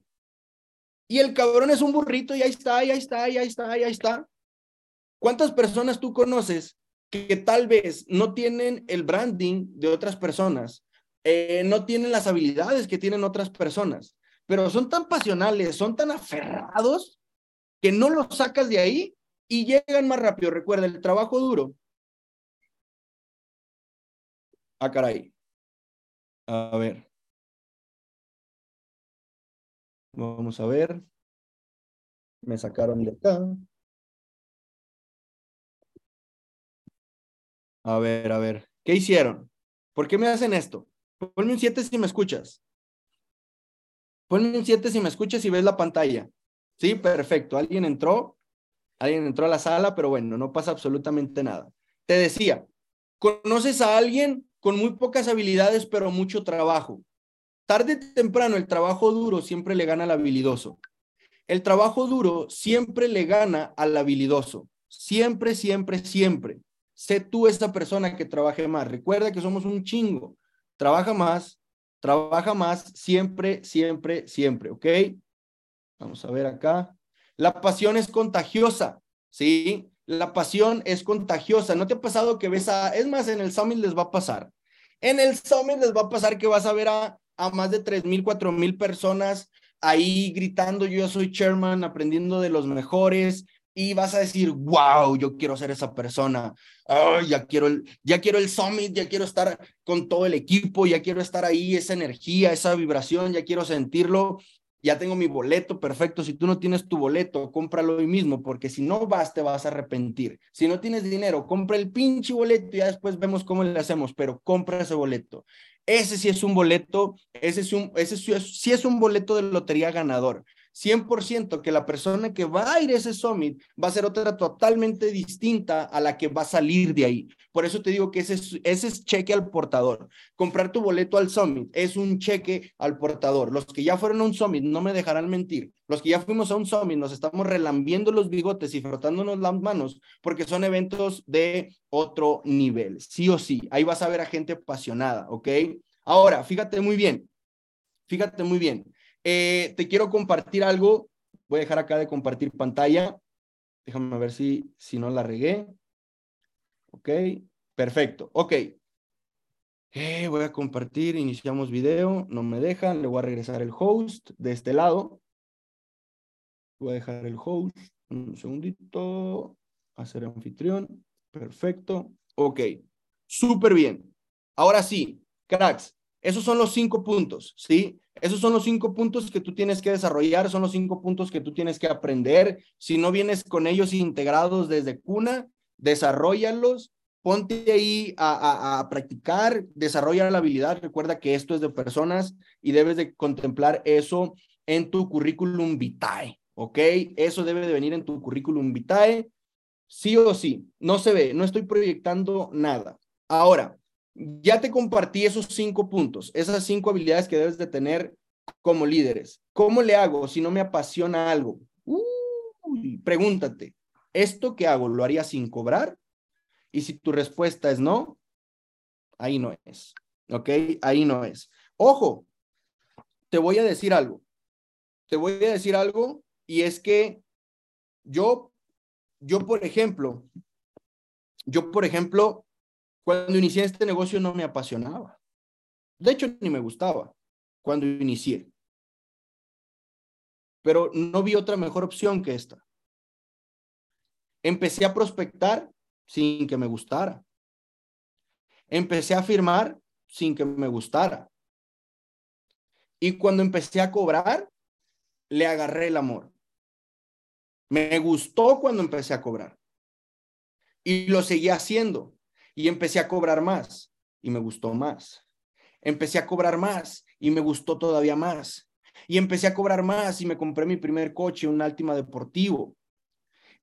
[SPEAKER 1] Y el cabrón es un burrito y ahí está, y ahí está, y ahí está, y ahí está. ¿Cuántas personas tú conoces que tal vez no tienen el branding de otras personas, eh, no tienen las habilidades que tienen otras personas, pero son tan pasionales, son tan aferrados que no los sacas de ahí y llegan más rápido. Recuerda, el trabajo duro. Ah, caray. A ver. Vamos a ver. Me sacaron de acá. A ver, a ver. ¿Qué hicieron? ¿Por qué me hacen esto? Ponme un 7 si me escuchas. Ponme un 7 si me escuchas y ves la pantalla. Sí, perfecto. Alguien entró, alguien entró a la sala, pero bueno, no pasa absolutamente nada. Te decía, conoces a alguien con muy pocas habilidades, pero mucho trabajo. Tarde o temprano, el trabajo duro siempre le gana al habilidoso. El trabajo duro siempre le gana al habilidoso. Siempre, siempre, siempre. Sé tú esa persona que trabaje más. Recuerda que somos un chingo. Trabaja más, trabaja más, siempre, siempre, siempre, ¿ok? Vamos a ver acá. La pasión es contagiosa, ¿sí? La pasión es contagiosa. ¿No te ha pasado que ves a, es más, en el Summit les va a pasar. En el Summit les va a pasar que vas a ver a, a más de tres mil, cuatro mil personas ahí gritando, yo soy chairman, aprendiendo de los mejores, y vas a decir, wow, yo quiero ser esa persona, ya, quiero el, ya quiero el summit, ya quiero estar con todo el equipo, ya quiero estar ahí, esa energía, esa vibración, ya quiero sentirlo, ya tengo mi boleto, perfecto, si tú no tienes tu boleto, cómpralo hoy mismo, porque si no vas, te vas a arrepentir. Si no tienes dinero, compra el pinche boleto y ya después vemos cómo le hacemos, pero compra ese boleto. Ese sí es un boleto, ese, es un, ese sí es un boleto de lotería ganador. 100% que la persona que va a ir a ese summit va a ser otra totalmente distinta a la que va a salir de ahí. Por eso te digo que ese es, ese es cheque al portador. Comprar tu boleto al summit es un cheque al portador. Los que ya fueron a un summit no me dejarán mentir. Los que ya fuimos a un summit nos estamos relambiendo los bigotes y frotándonos las manos porque son eventos de otro nivel. Sí o sí, ahí vas a ver a gente apasionada, ¿ok? Ahora, fíjate muy bien, fíjate muy bien. Eh, te quiero compartir algo Voy a dejar acá de compartir pantalla. Déjame ver si, si no la regué. Ok, perfecto. Ok. Eh, voy a compartir, iniciamos video, no me dejan, le voy a regresar el host de este lado. Voy a dejar el host, un segundito, hacer anfitrión, perfecto. Ok, súper bien. Ahora sí, cracks, esos son los cinco puntos, ¿sí? Esos son los cinco puntos que tú tienes que desarrollar, son los cinco puntos que tú tienes que aprender. Si no vienes con ellos integrados desde cuna, desarrollalos, ponte ahí a, practicar, desarrolla la habilidad. Recuerda que esto es de personas y debes de contemplar eso en tu currículum vitae, ¿ok? Eso debe de venir en tu currículum vitae, sí o sí. No se ve, no estoy proyectando nada. Ahora, ya te compartí esos cinco puntos, esas cinco habilidades que debes de tener como líderes. ¿Cómo le hago si no me apasiona algo? pregúntate, ¿esto que hago lo haría sin cobrar? Y si tu respuesta es no, ahí no es. ¿Ok? Ahí no es. Ojo, te voy a decir algo. Te voy a decir algo y es que yo, yo por ejemplo, yo por ejemplo, cuando inicié este negocio no me apasionaba. De hecho, ni me gustaba cuando inicié. Pero no vi otra mejor opción que esta. Empecé a prospectar sin que me gustara. Empecé a firmar sin que me gustara. Y cuando empecé a cobrar, le agarré el amor. Me gustó cuando empecé a cobrar. Y lo seguí haciendo. Y empecé a cobrar más. Y me gustó más. Empecé a cobrar más. Y me gustó todavía más. Y empecé a cobrar más y me compré mi primer coche, un Altima Deportivo.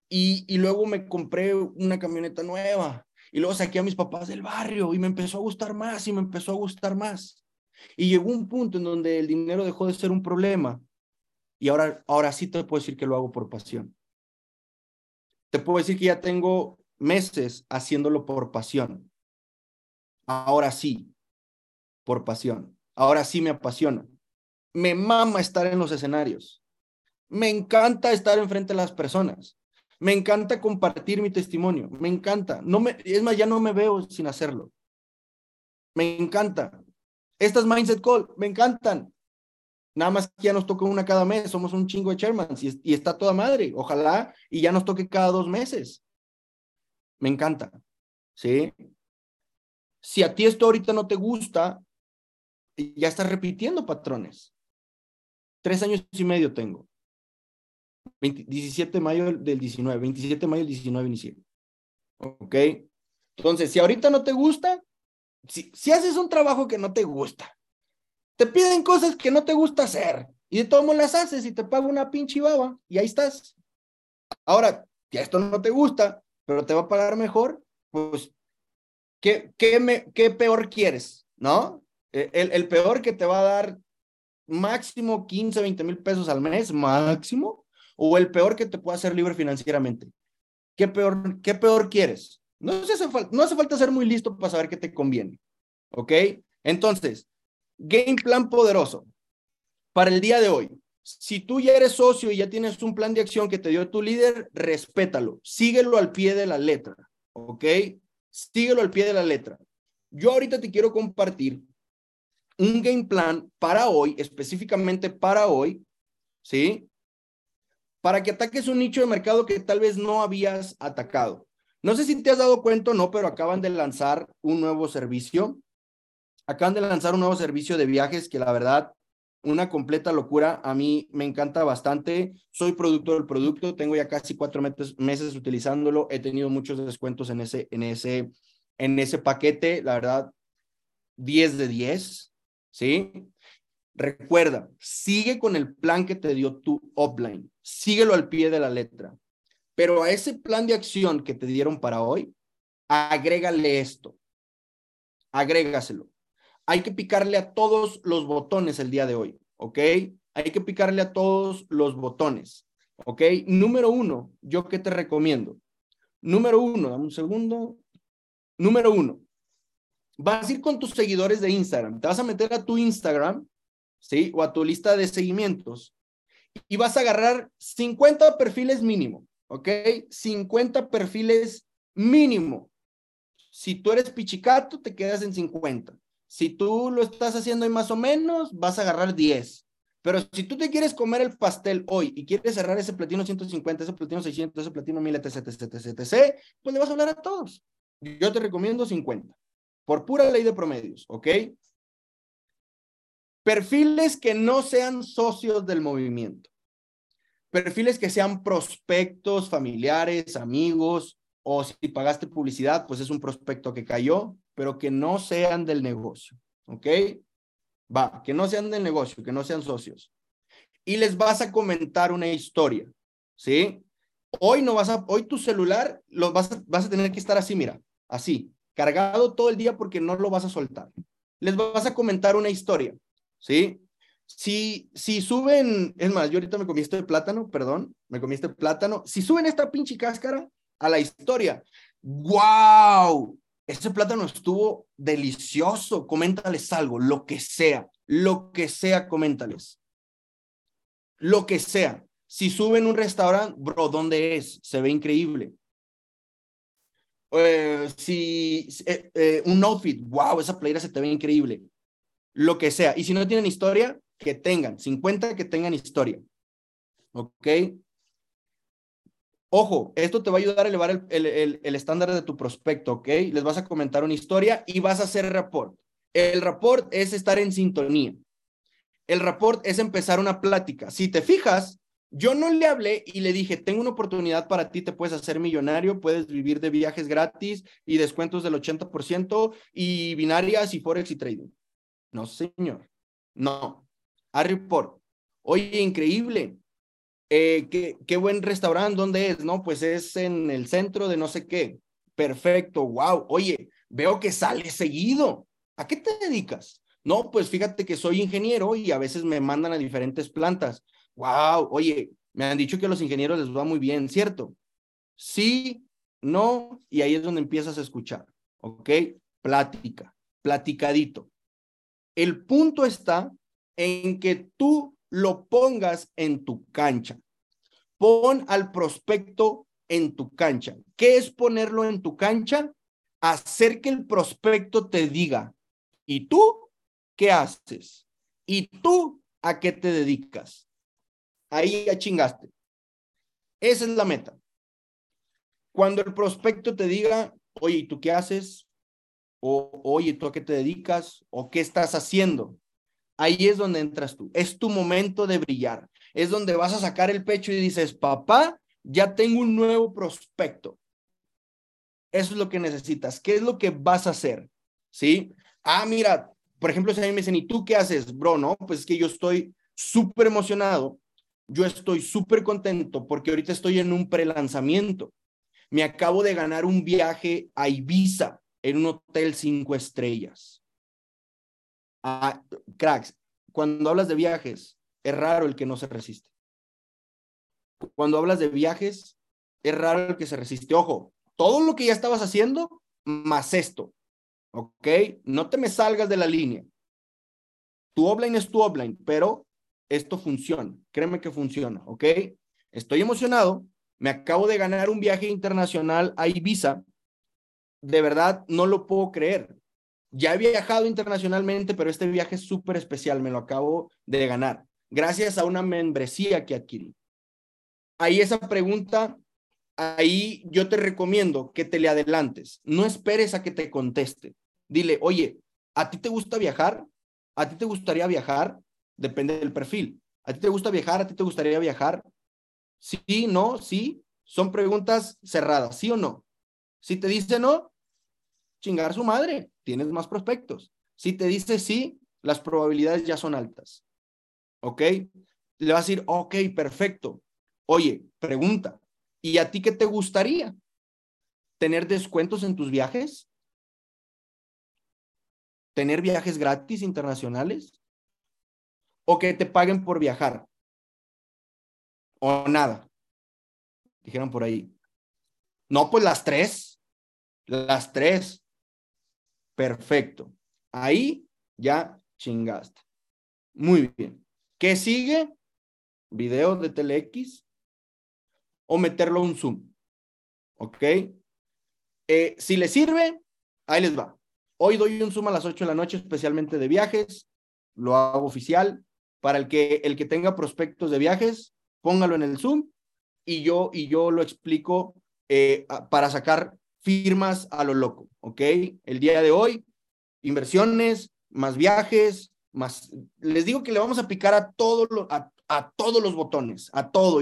[SPEAKER 1] Y, y luego me compré una camioneta nueva. Y luego saqué a mis papás del barrio y me empezó a gustar más y me empezó a gustar más. Y llegó un punto en donde el dinero dejó de ser un problema. Y ahora, ahora sí te puedo decir que lo hago por pasión. Te puedo decir que ya tengo meses haciéndolo por pasión. Ahora sí, por pasión. Ahora sí me apasiona. Me mama estar en los escenarios. Me encanta estar enfrente de las personas. Me encanta compartir mi testimonio, me encanta. No me, es más, ya no me veo sin hacerlo. Me encanta. Estas Mindset Call, me encantan. Nada más que ya nos toca una cada mes, somos un chingo de chairmans y, y está toda madre. Ojalá y ya nos toque cada dos meses. Me encanta. ¿Sí? Si a ti esto ahorita no te gusta, ya estás repitiendo patrones. Tres años y medio tengo. 17 de mayo del 19, 27 de mayo del 19 inicié. ¿Ok? Entonces, si ahorita no te gusta, si, si haces un trabajo que no te gusta, te piden cosas que no te gusta hacer y de todo modo las haces y te pago una pinche baba y ahí estás. Ahora, si esto no te gusta, pero te va a pagar mejor, pues, ¿qué, qué, me, qué peor quieres? ¿No? E, el, el peor que te va a dar máximo 15, 20 mil pesos al mes, máximo, o el peor que te pueda hacer libre financieramente. ¿Qué peor, qué peor quieres? No hace, falta, no hace falta ser muy listo para saber qué te conviene. ¿Ok? Entonces, game plan poderoso. Para el día de hoy, si tú ya eres socio y ya tienes un plan de acción que te dio tu líder, respétalo. Síguelo al pie de la letra. ¿Ok? Síguelo al pie de la letra. Yo ahorita te quiero compartir un game plan para hoy, específicamente para hoy, ¿sí? para que ataques un nicho de mercado que tal vez no habías atacado. No sé si te has dado cuenta o no, pero acaban de lanzar un nuevo servicio. Acaban de lanzar un nuevo servicio de viajes que la verdad, una completa locura. A mí me encanta bastante. Soy productor del producto, tengo ya casi cuatro meses, utilizándolo. He tenido muchos descuentos en ese, en ese, en ese paquete. La verdad, 10 de 10, ¿sí? Recuerda, sigue con el plan que te dio tu offline, síguelo al pie de la letra, pero a ese plan de acción que te dieron para hoy, agrégale esto, agrégaselo. Hay que picarle a todos los botones el día de hoy, ¿ok? Hay que picarle a todos los botones, ¿ok? Número uno, ¿yo qué te recomiendo? Número uno, dame un segundo. Número uno, vas a ir con tus seguidores de Instagram, te vas a meter a tu Instagram ¿sí? O a tu lista de seguimientos. y vas a agarrar 50 perfiles mínimo, ¿ok? 50 perfiles mínimo. Si tú eres pichicato, te quedas en 50. Si tú lo estás haciendo ahí más o menos, vas a agarrar 10. Pero si tú te quieres comer el pastel hoy y quieres cerrar ese platino 150, ese platino 600, ese platino 1000, etc, etc, etc, etc, pues le vas a hablar a todos. Yo te recomiendo 50, por pura ley de promedios, ¿ok? Perfiles que no sean socios del movimiento. Perfiles que sean prospectos, familiares, amigos, o si pagaste publicidad, pues es un prospecto que cayó, pero que no sean del negocio, ¿ok? Va, que no sean del negocio, que no sean socios. Y les vas a comentar una historia, ¿sí? Hoy no vas a, hoy tu celular lo vas a, vas a tener que estar así, mira, así, cargado todo el día porque no lo vas a soltar. Les vas a comentar una historia, ¿sí? Si, si suben, es más, yo ahorita me comí este plátano, perdón, me comí este plátano. Si suben esta pinche cáscara, a la historia. ¡Wow! Ese plátano estuvo delicioso. Coméntales algo, lo que sea, lo que sea, coméntales. Lo que sea. Si suben un restaurante, bro, ¿dónde es? Se ve increíble. Eh, si eh, eh, un outfit, wow, esa playera se te ve increíble. Lo que sea. Y si no tienen historia, que tengan, 50 que tengan historia. ¿Ok? Ojo, esto te va a ayudar a elevar el, estándar de tu prospecto, ¿ok? Les vas a comentar una historia y vas a hacer rapport. El rapport es estar en sintonía. El rapport es empezar una plática. Si te fijas, yo no le hablé y le dije, tengo una oportunidad para ti, te puedes hacer millonario, puedes vivir de viajes gratis y descuentos del 80% y binarias y forex y trading. No, señor. No. A report. Oye, increíble. Eh, ¿qué, qué buen restaurante, ¿dónde es? No, pues es en el centro de no sé qué. Perfecto, wow. Oye, veo que sale seguido. ¿A qué te dedicas? No, pues fíjate que soy ingeniero y a veces me mandan a diferentes plantas. Wow, oye, me han dicho que a los ingenieros les va muy bien, ¿cierto? Sí, no, y ahí es donde empiezas a escuchar, ¿ok? Plática, platicadito. El punto está en que tú lo pongas en tu cancha. Pon al prospecto en tu cancha. ¿Qué es ponerlo en tu cancha? Hacer que el prospecto te diga, ¿y tú qué haces? ¿Y tú a qué te dedicas? Ahí ya chingaste. Esa es la meta. Cuando el prospecto te diga, oye, ¿y tú qué haces? O, oye, ¿tú a qué te dedicas? ¿O qué estás haciendo? Ahí es donde entras tú. Es tu momento de brillar. Es donde vas a sacar el pecho y dices, papá, ya tengo un nuevo prospecto. Eso es lo que necesitas. ¿Qué es lo que vas a hacer? ¿Sí? Ah, mira, por ejemplo, si a mí me dicen, ¿y tú qué haces, bro? No, pues es que yo estoy súper emocionado. Yo estoy súper contento porque ahorita estoy en un prelanzamiento. Me acabo de ganar un viaje a Ibiza en un hotel cinco estrellas. Ah, cracks, cuando hablas de viajes, es raro el que no se resiste. Cuando hablas de viajes, es raro el que se resiste. Ojo, todo lo que ya estabas haciendo, más esto, ¿ok? No te me salgas de la línea. Tu offline es tu offline, pero esto funciona. Créeme que funciona, ¿ok? Estoy emocionado. Me acabo de ganar un viaje internacional a Ibiza. De verdad, no lo puedo creer. Ya he viajado internacionalmente, pero este viaje es súper especial, me lo acabo de ganar, gracias a una membresía que adquirí. Ahí esa pregunta, ahí yo te recomiendo que te le adelantes, no esperes a que te conteste. Dile, oye, ¿a ti te gusta viajar? ¿A ti te gustaría viajar? Depende del perfil. ¿A ti te gusta viajar? ¿A ti te gustaría viajar? Sí, no, sí. Son preguntas cerradas, ¿sí o no? Si te dice no, chingar su madre, tienes más prospectos. Si te dice sí, las probabilidades ya son altas. ¿Ok? Le vas a decir, ok, perfecto. Oye, pregunta, ¿y a ti qué te gustaría? ¿Tener descuentos en tus viajes? ¿Tener viajes gratis internacionales? ¿O que te paguen por viajar? ¿O nada? Dijeron por ahí. No, pues las tres. Las tres. Perfecto. Ahí ya chingaste. Muy bien. ¿Qué sigue? video de TeleX o meterlo a un Zoom. ¿Ok? Eh, si les sirve, ahí les va. Hoy doy un Zoom a las 8 de la noche, especialmente de viajes. Lo hago oficial. Para el que, el que tenga prospectos de viajes, póngalo en el Zoom y yo, y yo lo explico eh, para sacar firmas a lo loco. ¿Ok? El día de hoy, inversiones, más viajes, más. Les digo que le vamos a picar a todos los, a, a todos los botones, a todo,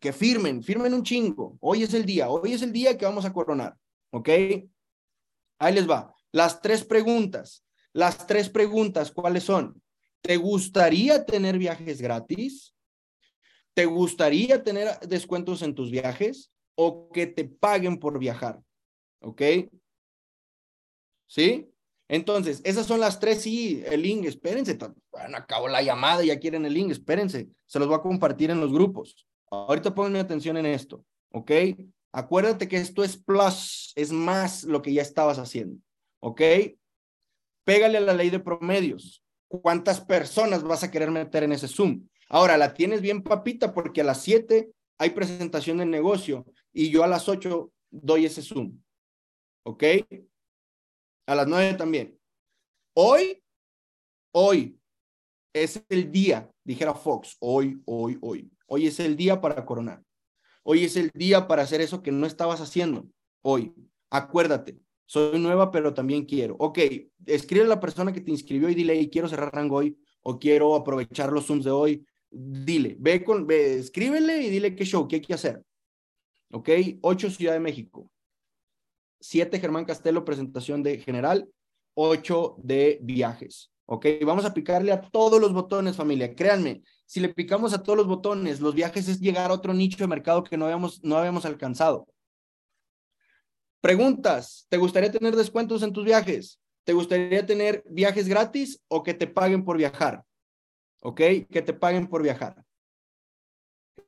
[SPEAKER 1] que firmen, firmen un chingo. Hoy es el día, hoy es el día que vamos a coronar. ¿Ok? Ahí les va. Las tres preguntas. Las tres preguntas, ¿cuáles son? ¿Te gustaría tener viajes gratis? ¿Te gustaría tener descuentos en tus viajes o que te paguen por viajar? ¿Ok? ¿Sí? Entonces, esas son las tres, sí, el link, espérense, bueno, acabó la llamada, ya quieren el link, espérense, se los voy a compartir en los grupos. Ahorita pongan atención en esto, ¿ok? Acuérdate que esto es plus, es más lo que ya estabas haciendo, ¿ok? Pégale a la ley de promedios. ¿Cuántas personas vas a querer meter en ese Zoom? Ahora, la tienes bien papita porque a las 7 hay presentación del negocio y yo a las 8 doy ese Zoom, ¿ok? A las 9 también. Hoy, hoy es el día, dijera Fox, hoy, hoy, hoy. Hoy es el día para coronar. Hoy es el día para hacer eso que no estabas haciendo. Hoy, acuérdate, soy nueva, pero también quiero. Ok, escribe a la persona que te inscribió y dile, quiero cerrar rango hoy o quiero aprovechar los Zooms de hoy. Dile, ve con, ve, escríbele y dile qué show, qué hay que hacer. Ok, 8 Ciudad de México. 7 Germán Castelo, presentación de general. 8 de viajes. Ok, vamos a picarle a todos los botones, familia. Créanme, si le picamos a todos los botones, los viajes es llegar a otro nicho de mercado que no habíamos, no habíamos alcanzado. Preguntas, ¿te gustaría tener descuentos en tus viajes? ¿Te gustaría tener viajes gratis o que te paguen por viajar? ¿Ok? Que te paguen por viajar.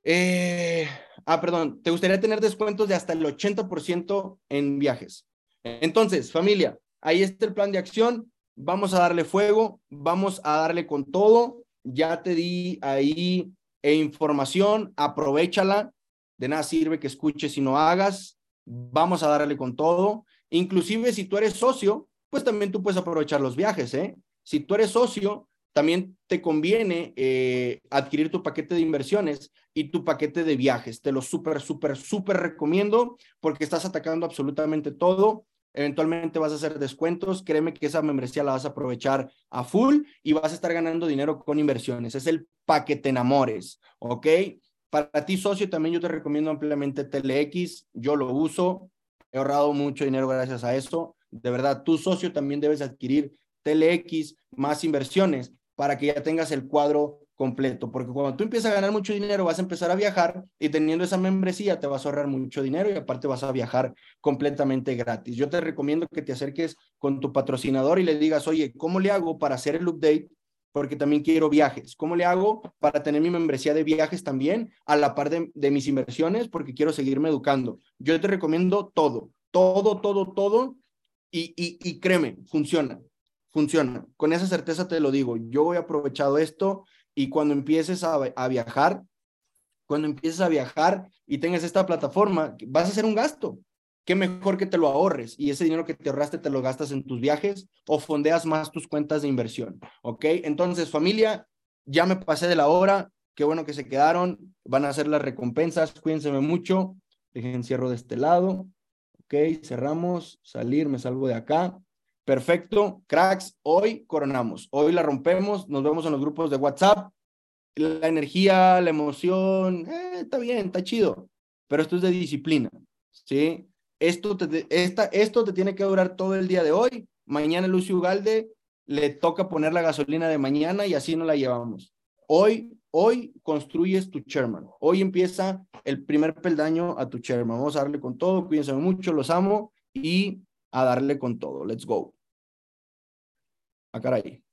[SPEAKER 1] Eh, ah, perdón, ¿te gustaría tener descuentos de hasta el 80% en viajes? Entonces, familia, ahí está el plan de acción. Vamos a darle fuego, vamos a darle con todo ya te di ahí e información, aprovechala, de nada sirve que escuches y no hagas, vamos a darle con todo, inclusive si tú eres socio, pues también tú puedes aprovechar los viajes, ¿eh? Si tú eres socio, también te conviene eh, adquirir tu paquete de inversiones y tu paquete de viajes. Te lo súper, súper, súper recomiendo porque estás atacando absolutamente todo eventualmente vas a hacer descuentos, créeme que esa membresía la vas a aprovechar a full y vas a estar ganando dinero con inversiones. Es el paquete enamores, ¿ok? Para ti, socio, también yo te recomiendo ampliamente TeleX, yo lo uso, he ahorrado mucho dinero gracias a eso. De verdad, tu socio también debes adquirir TeleX más inversiones para que ya tengas el cuadro completo, porque cuando tú empiezas a ganar mucho dinero vas a empezar a viajar y teniendo esa membresía te vas a ahorrar mucho dinero y aparte vas a viajar completamente gratis. Yo te recomiendo que te acerques con tu patrocinador y le digas, oye, ¿cómo le hago para hacer el update? Porque también quiero viajes. ¿Cómo le hago para tener mi membresía de viajes también a la par de, mis inversiones? Porque quiero seguirme educando. Yo te recomiendo todo, todo, todo, todo y, y, y créeme, funciona funciona. Con esa certeza te lo digo. Yo he aprovechado esto y cuando empieces a, viajar, cuando empieces a viajar y tengas esta plataforma, vas a hacer un gasto. Qué mejor que te lo ahorres y ese dinero que te ahorraste te lo gastas en tus viajes o fondeas más tus cuentas de inversión. ¿Ok? Entonces, familia, ya me pasé de la hora. Qué bueno que se quedaron. Van a hacer las recompensas. Cuídense mucho. Dejen cierro de este lado. Ok, cerramos. Salir, me salgo de acá. Perfecto, cracks, hoy coronamos, hoy la rompemos, nos vemos en los grupos de WhatsApp. La energía, la emoción, eh, está bien, está chido, pero esto es de disciplina, ¿sí? Esto te, esta, esto te tiene que durar todo el día de hoy. Mañana Lucio Ugalde le toca poner la gasolina de mañana y así no la llevamos. Hoy, hoy construyes tu chairman. Hoy empieza el primer peldaño a tu chairman. Vamos a darle con todo. Cuídense mucho, los amo y a darle con todo. Let's go. A caray.